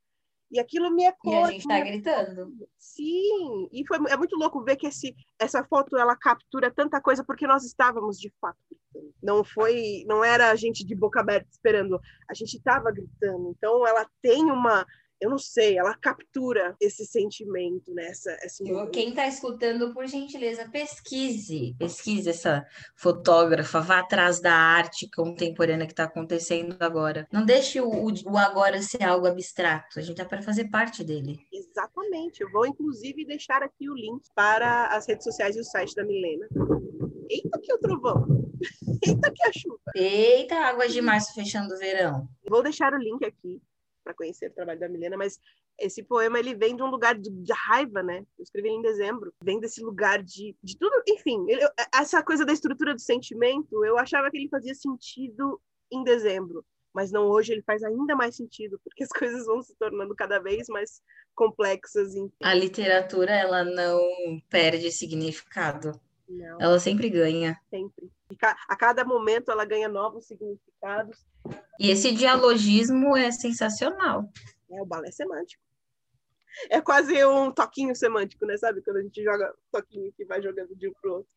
S1: E aquilo me ecoa.
S2: E a gente está gritando.
S1: Sim, e foi, é muito louco ver que esse, essa foto ela captura tanta coisa porque nós estávamos de fato gritando. Não foi, não era a gente de boca aberta esperando, a gente estava gritando. Então ela tem uma eu não sei, ela captura esse sentimento, né? Essa, esse
S2: Quem está escutando, por gentileza, pesquise, pesquise essa fotógrafa, vá atrás da arte contemporânea que está acontecendo agora. Não deixe o, o, agora ser algo abstrato, a gente está para fazer parte dele.
S1: Exatamente, eu vou inclusive deixar aqui o link para as redes sociais e o site da Milena. Eita que o trovão! Eita que a chuva!
S2: Eita, águas de março fechando o verão.
S1: Vou deixar o link aqui para conhecer o trabalho da Milena, mas esse poema ele vem de um lugar de, de raiva, né? Eu escrevi ele em dezembro. Vem desse lugar de, de tudo, enfim, ele, essa coisa da estrutura do sentimento, eu achava que ele fazia sentido em dezembro, mas não hoje ele faz ainda mais sentido, porque as coisas vão se tornando cada vez mais complexas. Enfim.
S2: A literatura ela não perde significado. Não. Ela sempre ganha.
S1: Sempre. A cada momento ela ganha novos significados.
S2: E esse dialogismo é sensacional.
S1: É o balé semântico. É quase um toquinho semântico, né? Sabe? Quando a gente joga toquinho que vai jogando de um pro outro.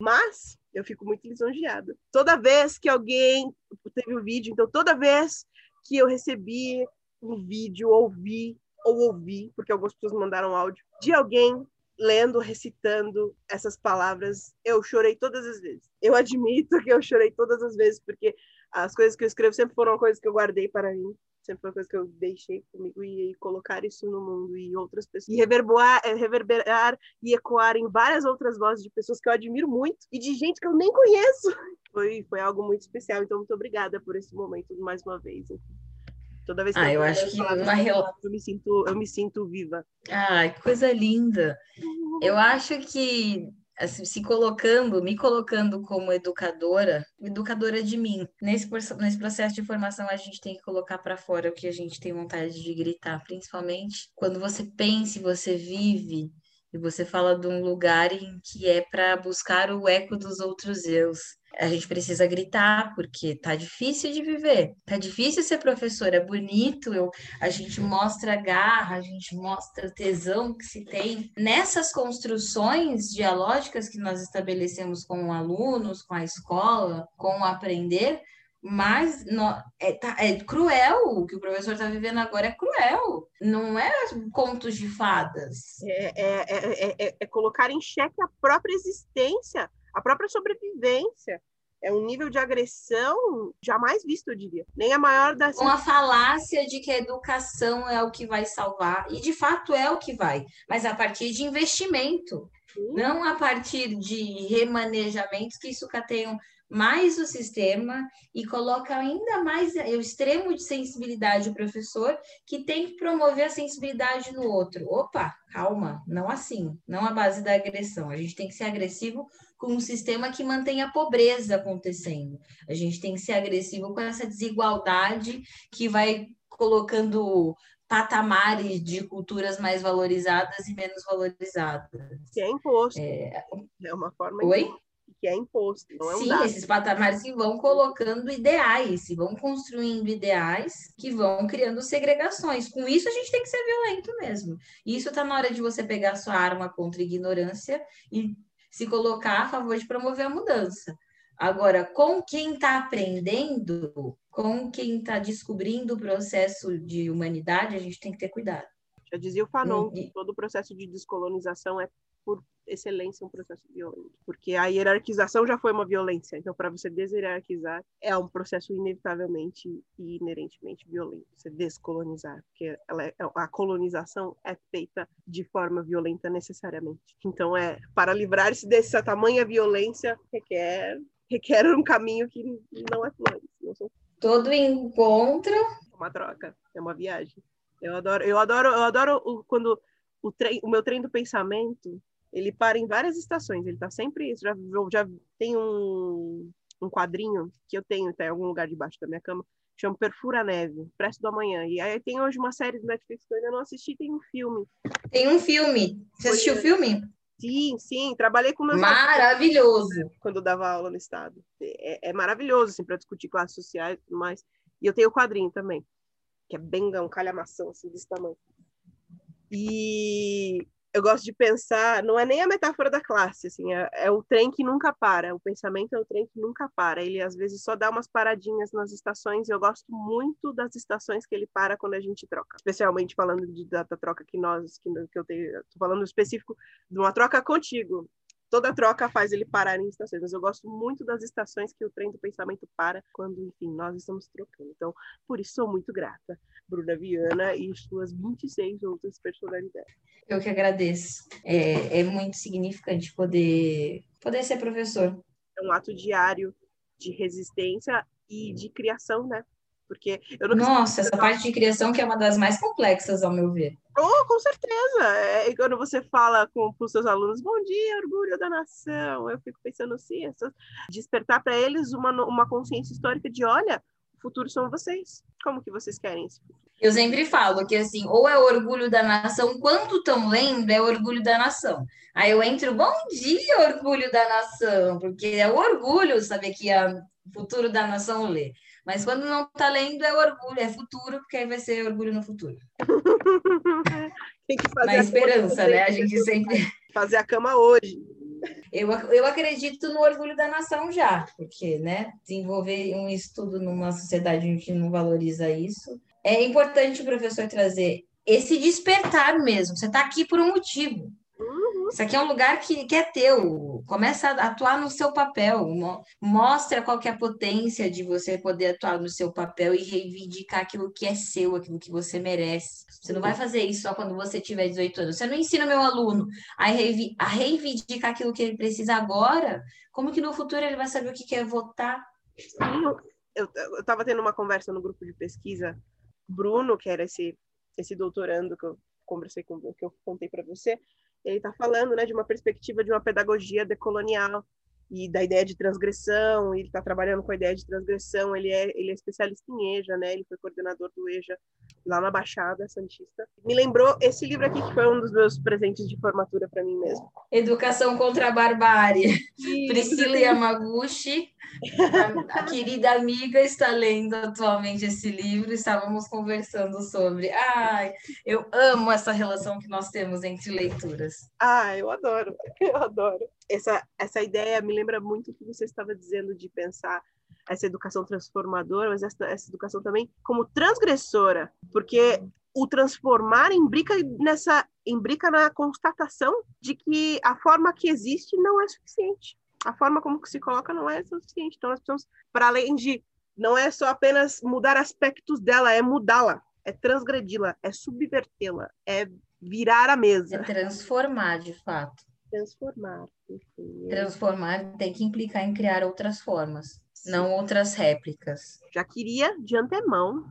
S1: Mas eu fico muito lisonjeada. Toda vez que alguém teve um vídeo, então toda vez que eu recebi um vídeo, ouvi ou ouvi, porque algumas pessoas mandaram áudio, de alguém lendo, recitando essas palavras, eu chorei todas as vezes. Eu admito que eu chorei todas as vezes, porque as coisas que eu escrevo sempre foram coisas que eu guardei para mim, sempre foi coisa que eu deixei comigo e, e, colocar isso no mundo e outras pessoas e reverberar, eh, reverberar e ecoar em várias outras vozes de pessoas que eu admiro muito e de gente que eu nem conheço. Foi, foi algo muito especial, então muito obrigada por esse momento mais uma vez. Toda vez que
S2: ah, eu, eu acho que uma
S1: eu me sinto eu me sinto viva.
S2: Ah, que coisa linda. Eu acho que assim, se colocando, me colocando como educadora, educadora de mim. Nesse, nesse processo de formação, a gente tem que colocar para fora o que a gente tem vontade de gritar, principalmente quando você pensa e você vive e você fala de um lugar em que é para buscar o eco dos outros eus a gente precisa gritar, porque tá difícil de viver, tá difícil ser professor, é bonito, eu, a gente mostra garra, a gente mostra tesão que se tem. Nessas construções dialógicas que nós estabelecemos com alunos, com a escola, com o aprender, mas no, é, tá, é, cruel. O que o professor está vivendo agora é cruel. Não é contos de fadas.
S1: É, é, é, é, colocar em xeque a própria existência a própria sobrevivência é um nível de agressão jamais visto, eu diria. Nem a maior das.
S2: Uma falácia de que a educação é o que vai salvar, e de fato é o que vai, mas a partir de investimento, Sim. não a partir de remanejamentos que sucateiam mais o sistema e coloca ainda mais o extremo de sensibilidade do professor, que tem que promover a sensibilidade no outro. Opa, calma, não assim, não a base da agressão. A gente tem que ser agressivo com um sistema que mantém a pobreza acontecendo. A gente tem que ser agressivo com essa desigualdade que vai colocando patamares de culturas mais valorizadas e menos valorizadas.
S1: Que é imposto. É, é uma forma
S2: Oi?
S1: De que é imposto, é
S2: um Sim, dado. esses patamares que vão colocando ideais, que vão construindo ideais, que vão criando segregações. Com isso, a gente tem que ser violento mesmo. E isso está na hora de você pegar sua arma contra a ignorância e se colocar a favor de promover a mudança. Agora, com quem está aprendendo, com quem está descobrindo o processo de humanidade, a gente tem que ter cuidado.
S1: Já dizia o Fanon, e... todo o processo de descolonização é por excelência um processo violento, porque a hierarquização já foi uma violência, então para você deshierarquizar é um processo inevitavelmente e inerentemente violento, você descolonizar, porque ela é, a colonização é feita de forma violenta necessariamente. Então é para livrar-se dessa tamanha violência requer requer um caminho que não é não são...
S2: todo encontro
S1: é uma troca, é uma viagem. Eu adoro, eu adoro, eu adoro o, quando o, trem, o meu trem do pensamento ele para em várias estações, ele está sempre. Já, já tem um, um quadrinho que eu tenho até em algum lugar debaixo da minha cama, chama Perfura Neve, Presto do Amanhã. E aí tem hoje uma série do Netflix que eu ainda não assisti, tem um filme.
S2: Tem um filme. Você Foi assistiu o filme?
S1: Sim, sim, trabalhei com meus
S2: Maravilhoso!
S1: Alunos, quando eu dava aula no estado. É, é maravilhoso, assim, para discutir classes sociais e tudo mais. E eu tenho o quadrinho também, que é bem um calhamação, assim, desse tamanho. E eu gosto de pensar, não é nem a metáfora da classe, assim, é, é, o trem que nunca para, o pensamento é o trem que nunca para, ele às vezes só dá umas paradinhas nas estações, e eu gosto muito das estações que ele para quando a gente troca, especialmente falando de, da, da troca que nós, que, que eu tenho, tô falando específico de uma troca contigo, toda troca faz ele parar em estações, mas eu gosto muito das estações que o trem do pensamento para quando, enfim, nós estamos trocando. Então, por isso sou muito grata, Bruna Viana e suas 26 outras personalidades.
S2: Eu que agradeço. É, é muito significante poder, poder ser professor.
S1: É um ato diário de resistência e de criação, né? Porque
S2: eu não Nossa, essa parte de criação que é uma das mais complexas, ao meu ver.
S1: Oh, com certeza. É, quando você fala com, os seus alunos, bom dia, orgulho da nação, eu fico pensando assim, despertar para eles uma, uma consciência histórica de, olha, o futuro são vocês. Como que vocês querem futuro?
S2: Eu sempre falo que assim, ou é orgulho da nação, quando estão lendo, é orgulho da nação. Aí eu entro, bom dia, orgulho da nação, porque é o orgulho saber que o futuro da nação lê. Mas quando não está lendo, é orgulho, é futuro, porque aí vai ser orgulho no futuro.
S1: Tem que fazer
S2: Na esperança, né? A gente sempre.
S1: Fazer a cama hoje.
S2: Eu, eu acredito no orgulho da nação já, porque, né, desenvolver um estudo numa sociedade onde a gente não valoriza isso. É importante o professor trazer esse despertar mesmo. Você está aqui por um motivo. Isso aqui é um lugar que, que é teu. Começa a atuar no seu papel. Mostra qual que é a potência de você poder atuar no seu papel e reivindicar aquilo que é seu, aquilo que você merece. Você não vai fazer isso só quando você tiver 18 anos. Você não ensina meu aluno a, reivindicar aquilo que ele precisa agora. Como que no futuro ele vai saber o que quer votar?
S1: Eu estava tendo uma conversa no grupo de pesquisa. Bruno, que era esse, esse doutorando que eu conversei com que eu contei para você, ele está falando né, de uma perspectiva de uma pedagogia decolonial e da ideia de transgressão, ele está trabalhando com a ideia de transgressão, ele é, ele é especialista em EJA, né? Ele foi coordenador do EJA lá na Baixada Santista. Me lembrou esse livro aqui, que foi um dos meus presentes de formatura para mim mesmo.
S2: Educação contra a Barbárie. Priscila Yamaguchi, a, a querida amiga, está lendo atualmente esse livro, estávamos conversando sobre. Ai, eu amo essa relação que nós temos entre leituras.
S1: Ah, eu adoro, eu adoro. Essa, essa ideia me lembra muito o que você estava dizendo de pensar essa educação transformadora, mas essa, essa educação também como transgressora, porque o transformar imbrica nessa imbrica na constatação de que a forma que existe não é suficiente. a forma como se coloca não é suficiente. Então, nós precisamos, para além de, não é só apenas mudar aspectos dela, é mudá-la, é transgredi-la, é subvertê-la, é virar a mesa.
S2: É transformar, de fato.
S1: Transformar. Enfim.
S2: Transformar tem que implicar em criar outras formas, Sim. não outras réplicas.
S1: Já queria, de antemão,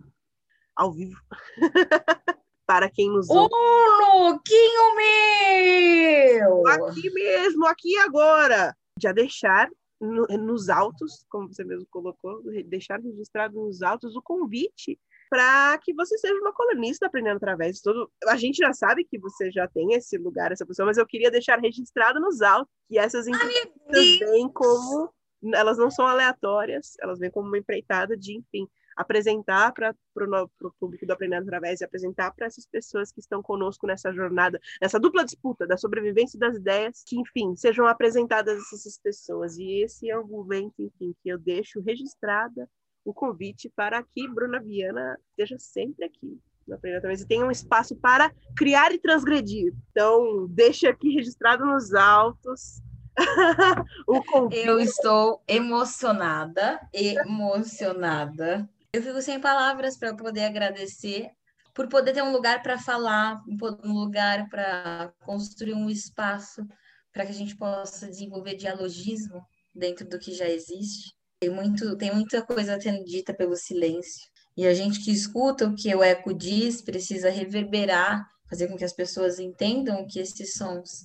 S1: ao vivo, para quem nos
S2: ouve. Ô, louquinho meu!
S1: Aqui mesmo, aqui agora! Já deixar no, nos autos, como você mesmo colocou, deixar registrado nos autos o convite para que você seja uma colunista aprendendo através de todo. A gente já sabe que você já tem esse lugar, essa pessoa, mas eu queria deixar registrado nos autos que essas entrevistas vêm como. Elas não são aleatórias, elas vêm como uma empreitada de, enfim, apresentar para o público do Aprendendo Através e apresentar para essas pessoas que estão conosco nessa jornada, nessa dupla disputa da sobrevivência das ideias, que, enfim, sejam apresentadas essas pessoas. E esse é o momento, enfim, que eu deixo registrada o convite para que Bruna Viana esteja sempre aqui na Aprendendo Através e tenha um espaço para criar e transgredir. Então, deixa aqui registrado nos autos
S2: o convite. Eu estou emocionada, emocionada eu fico sem palavras para poder agradecer por poder ter um lugar para falar, um lugar para construir um espaço para que a gente possa desenvolver dialogismo dentro do que já existe. Tem, muito, tem muita coisa sendo dita pelo silêncio. E a gente que escuta o que o eco diz precisa reverberar, fazer com que as pessoas entendam o que esses sons,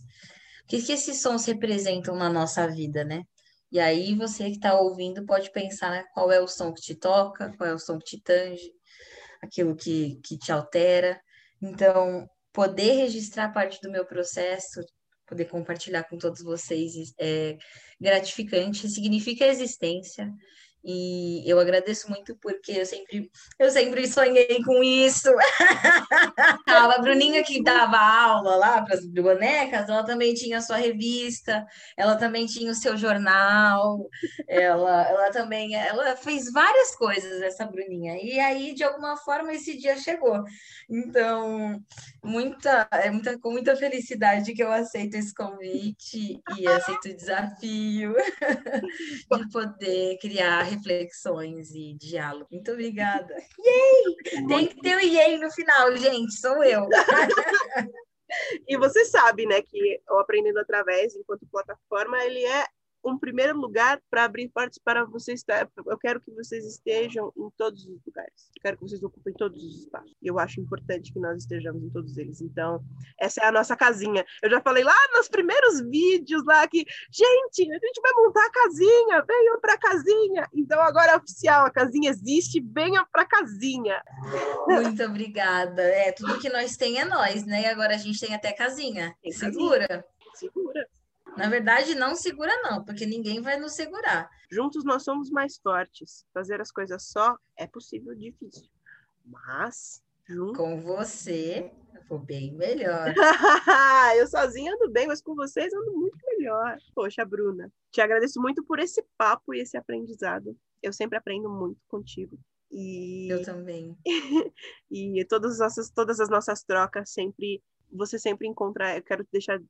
S2: o que, que esses sons representam na nossa vida, né? E aí você que está ouvindo pode pensar né, qual é o som que te toca, qual é o som que te tange, aquilo que, que te altera. Então, poder registrar parte do meu processo, poder compartilhar com todos vocês é gratificante, significa existência. E eu agradeço muito porque eu sempre, eu sempre sonhei com isso. a Bruninha que dava aula lá para as bonecas, ela também tinha a sua revista, ela também tinha o seu jornal, ela, ela também, ela fez várias coisas essa Bruninha. E aí de alguma forma esse dia chegou. Então, muita, é muita com muita felicidade que eu aceito esse convite e aceito o desafio de poder criar reflexões e diálogo. Muito obrigada. Yay! Tem que ter o yay no final, gente, sou eu.
S1: e você sabe, né, que o Aprendendo Através, enquanto plataforma, ele é um primeiro lugar para abrir portas para vocês. Eu quero que vocês estejam em todos os lugares. Eu quero que vocês ocupem todos os espaços. E eu acho importante que nós estejamos em todos eles. Então, essa é a nossa casinha. Eu já falei lá nos primeiros vídeos lá que, gente, a gente vai montar a casinha, venham para a casinha. Então, agora é oficial, a casinha existe, venham para a casinha.
S2: Muito obrigada. É, tudo que nós tem é nós, né? E agora a gente tem até casinha. Tem Segura. Casinha.
S1: Segura.
S2: Na verdade, não segura, não, porque ninguém vai nos segurar.
S1: Juntos nós somos mais fortes. Fazer as coisas só é possível, difícil. Mas, juntos.
S2: Com você, eu vou bem melhor.
S1: eu sozinha ando bem, mas com vocês ando muito melhor. Poxa, Bruna, te agradeço muito por esse papo e esse aprendizado. Eu sempre aprendo muito contigo. E...
S2: Eu também.
S1: e todas as, nossas, todas as nossas trocas sempre. Você sempre encontra. Eu quero deixar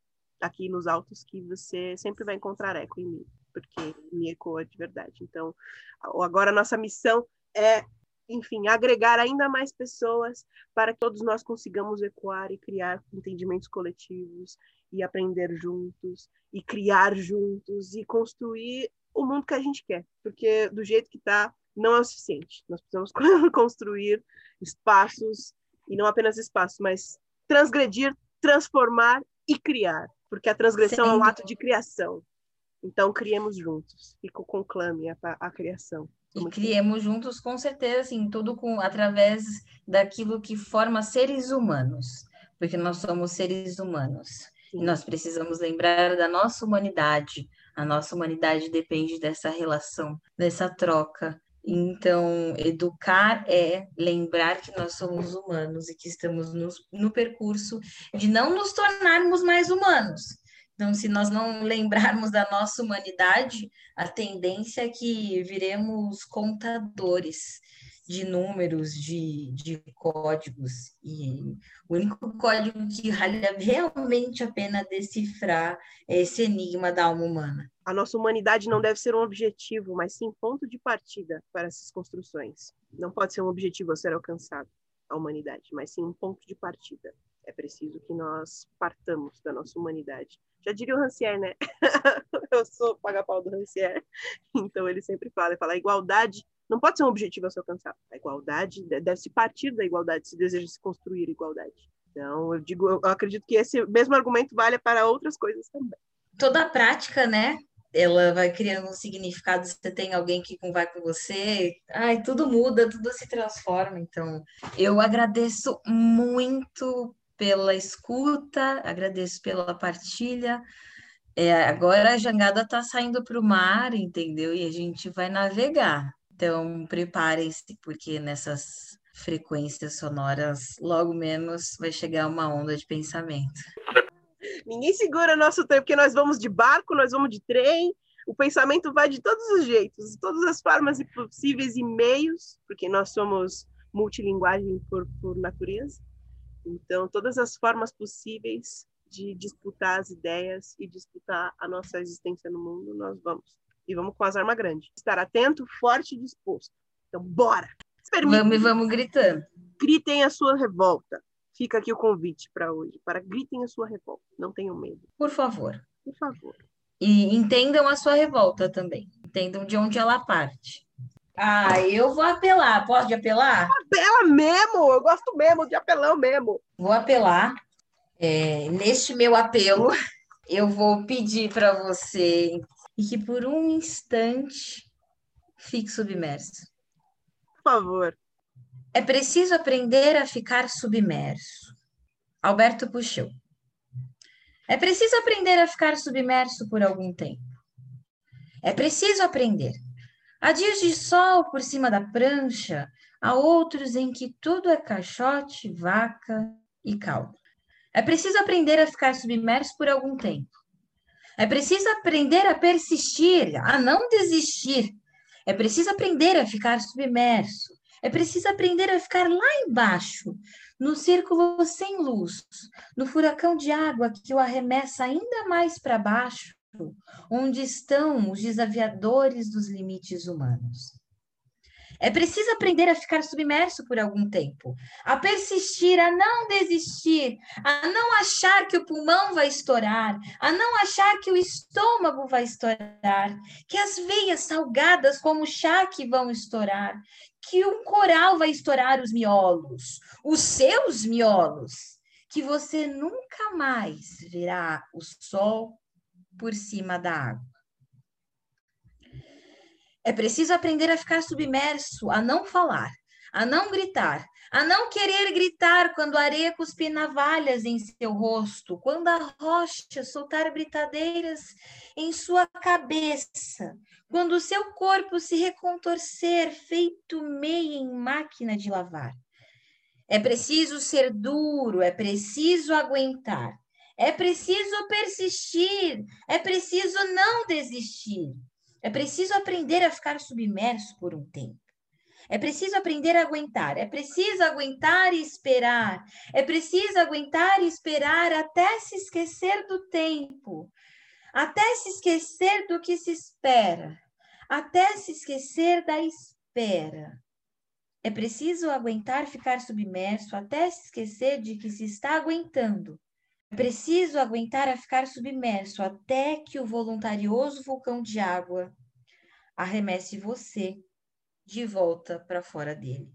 S1: aqui nos autos que você sempre vai encontrar eco em mim, porque me ecoa de verdade. Então, agora nossa missão é, enfim, agregar ainda mais pessoas para que todos nós consigamos ecoar e criar entendimentos coletivos e aprender juntos e criar juntos e construir o mundo que a gente quer, porque do jeito que está não é o suficiente. Nós precisamos construir espaços e não apenas espaços, mas transgredir, transformar e criar porque a transgressão Sim. é um ato de criação. Então, criemos juntos. Fico conclame a, a criação.
S2: E criemos juntos, com certeza, assim, tudo com, através daquilo que forma seres humanos, porque nós somos seres humanos. Sim. E nós precisamos lembrar da nossa humanidade. A nossa humanidade depende dessa relação, dessa troca, então, educar é lembrar que nós somos humanos e que estamos no, percurso de não nos tornarmos mais humanos. Então, se nós não lembrarmos da nossa humanidade, a tendência é que viremos contadores de números, de, de códigos, e o único código que vale realmente a pena decifrar é esse enigma da alma humana.
S1: A nossa humanidade não deve ser um objetivo, mas sim ponto de partida para essas construções. Não pode ser um objetivo a ser alcançado, a humanidade, mas sim um ponto de partida. É preciso que nós partamos da nossa humanidade. Já diria o Rancière, né? Eu sou paga-pau do Rancière. Então ele sempre fala, ele fala, a igualdade não pode ser um objetivo a ser alcançado. A igualdade deve se partir da igualdade, se deseja se construir igualdade. Então, eu digo, eu acredito que esse mesmo argumento vale para outras coisas também.
S2: Toda a prática, né? Ela vai criando um significado. Você tem alguém que vai com você, ai, tudo muda, tudo se transforma. Então, eu agradeço muito pela escuta, agradeço pela partilha. É, agora a jangada está saindo para o mar, entendeu? E a gente vai navegar. Então, preparem-se, porque nessas frequências sonoras, logo menos vai chegar uma onda de pensamento.
S1: Ninguém segura nosso tempo, porque nós vamos de barco, nós vamos de trem, o pensamento vai de todos os jeitos, todas as formas possíveis e meios, porque nós somos multilinguagem por, por natureza. Então, todas as formas possíveis de disputar as ideias e disputar a nossa existência no mundo, nós vamos e vamos com as armas grandes. Estar atento, forte e disposto. Então, bora!
S2: Vamos e vamos gritando.
S1: Gritem a sua revolta. Fica aqui o convite para hoje, para gritem a sua revolta. Não tenham medo.
S2: Por favor.
S1: Por favor.
S2: E entendam a sua revolta também. Entendam de onde ela parte. Ah, eu vou apelar. Pode apelar?
S1: Apela mesmo! Eu gosto mesmo de apelão mesmo.
S2: Vou apelar. É, neste meu apelo, eu vou pedir para você e que por um instante fique submerso.
S1: Por favor.
S2: É preciso aprender a ficar submerso. Alberto Puxou. É preciso aprender a ficar submerso por algum tempo. É preciso aprender. Há dias de sol por cima da prancha, há outros em que tudo é caixote, vaca e caldo. É preciso aprender a ficar submerso por algum tempo. É preciso aprender a persistir, a não desistir. É preciso aprender a ficar submerso. É preciso aprender a ficar lá embaixo, no círculo sem luz, no furacão de água que o arremessa ainda mais para baixo, onde estão os desafiadores dos limites humanos. É preciso aprender a ficar submerso por algum tempo, a persistir, a não desistir, a não achar que o pulmão vai estourar, a não achar que o estômago vai estourar, que as veias salgadas como charque vão estourar, que um coral vai estourar os miolos, os seus miolos, que você nunca mais verá o sol por cima da água. É preciso aprender a ficar submerso, a não falar, a não gritar, a não querer gritar quando a areia cuspir navalhas em seu rosto, quando a rocha soltar britadeiras em sua cabeça, quando o seu corpo se recontorcer feito meia em máquina de lavar. É preciso ser duro, é preciso aguentar, é preciso persistir, é preciso não desistir. É preciso aprender a ficar submerso por um tempo. É preciso aprender a aguentar. É preciso aguentar e esperar. É preciso aguentar e esperar até se esquecer do tempo. Até se esquecer do que se espera. Até se esquecer da espera. É preciso aguentar ficar submerso até se esquecer de que se está aguentando. Preciso aguentar a ficar submerso até que o voluntarioso vulcão de água arremesse você de volta para fora dele.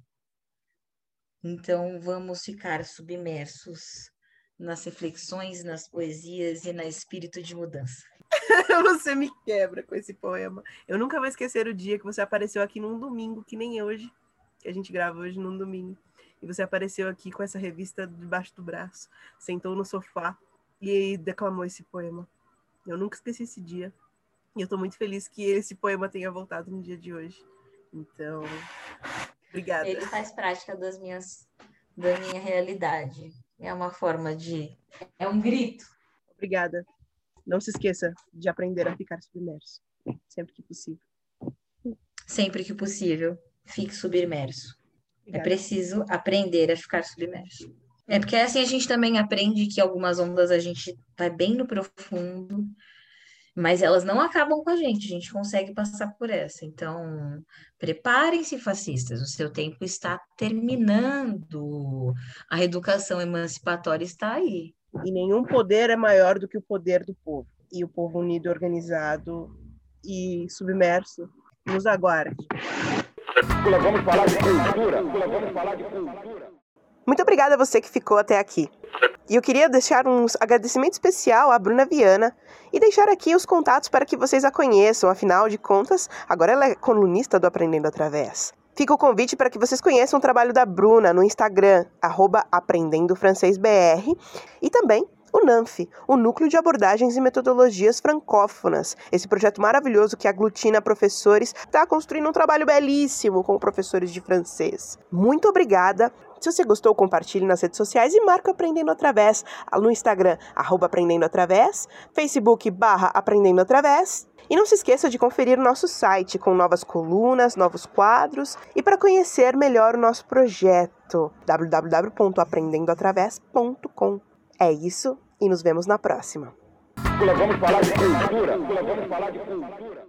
S2: Então, vamos ficar submersos nas reflexões, nas poesias e no espírito de mudança.
S1: você me quebra com esse poema. Eu nunca vou esquecer o dia que você apareceu aqui num domingo, que nem hoje, que a gente grava hoje num domingo e você apareceu aqui com essa revista debaixo do braço, sentou no sofá e declamou esse poema. Eu nunca esqueci esse dia. E eu estou muito feliz que esse poema tenha voltado no dia de hoje. Então, obrigada.
S2: Ele faz prática das minhas, da minha realidade. É uma forma de. É um grito.
S1: Obrigada. Não se esqueça de aprender a ficar submerso, sempre que possível.
S2: Sempre que possível, fique submerso. É preciso aprender a ficar submerso. É porque assim a gente também aprende que algumas ondas a gente vai bem no profundo, mas elas não acabam com a gente, a gente consegue passar por essa. Então, preparem-se, fascistas, o seu tempo está terminando. A reeducação emancipatória está aí.
S1: E nenhum poder é maior do que o poder do povo. E o povo unido, organizado e submerso nos aguarde. Vamos falar de cultura. Vamos falar de cultura. Muito obrigada a você que ficou até aqui. E eu queria deixar um agradecimento especial à Bruna Viana e deixar aqui os contatos para que vocês a conheçam, afinal de contas, agora ela é colunista do Aprendendo Através. Fica o convite para que vocês conheçam o trabalho da Bruna no Instagram, arroba Aprendendo Francês BR, e também o NANF, o Núcleo de Abordagens e Metodologias Francófonas. Esse projeto maravilhoso que aglutina professores, está construindo um trabalho belíssimo com professores de francês. Muito obrigada. Se você gostou, compartilhe nas redes sociais e marca Aprendendo Através no Instagram, arroba Aprendendo Através, Facebook barra Aprendendo Através. E não se esqueça de conferir o nosso site com novas colunas, novos quadros e para conhecer melhor o nosso projeto www.aprendendoatravés.com. É isso e nos vemos na próxima. Vamos falar de cultura. Vamos falar de cultura.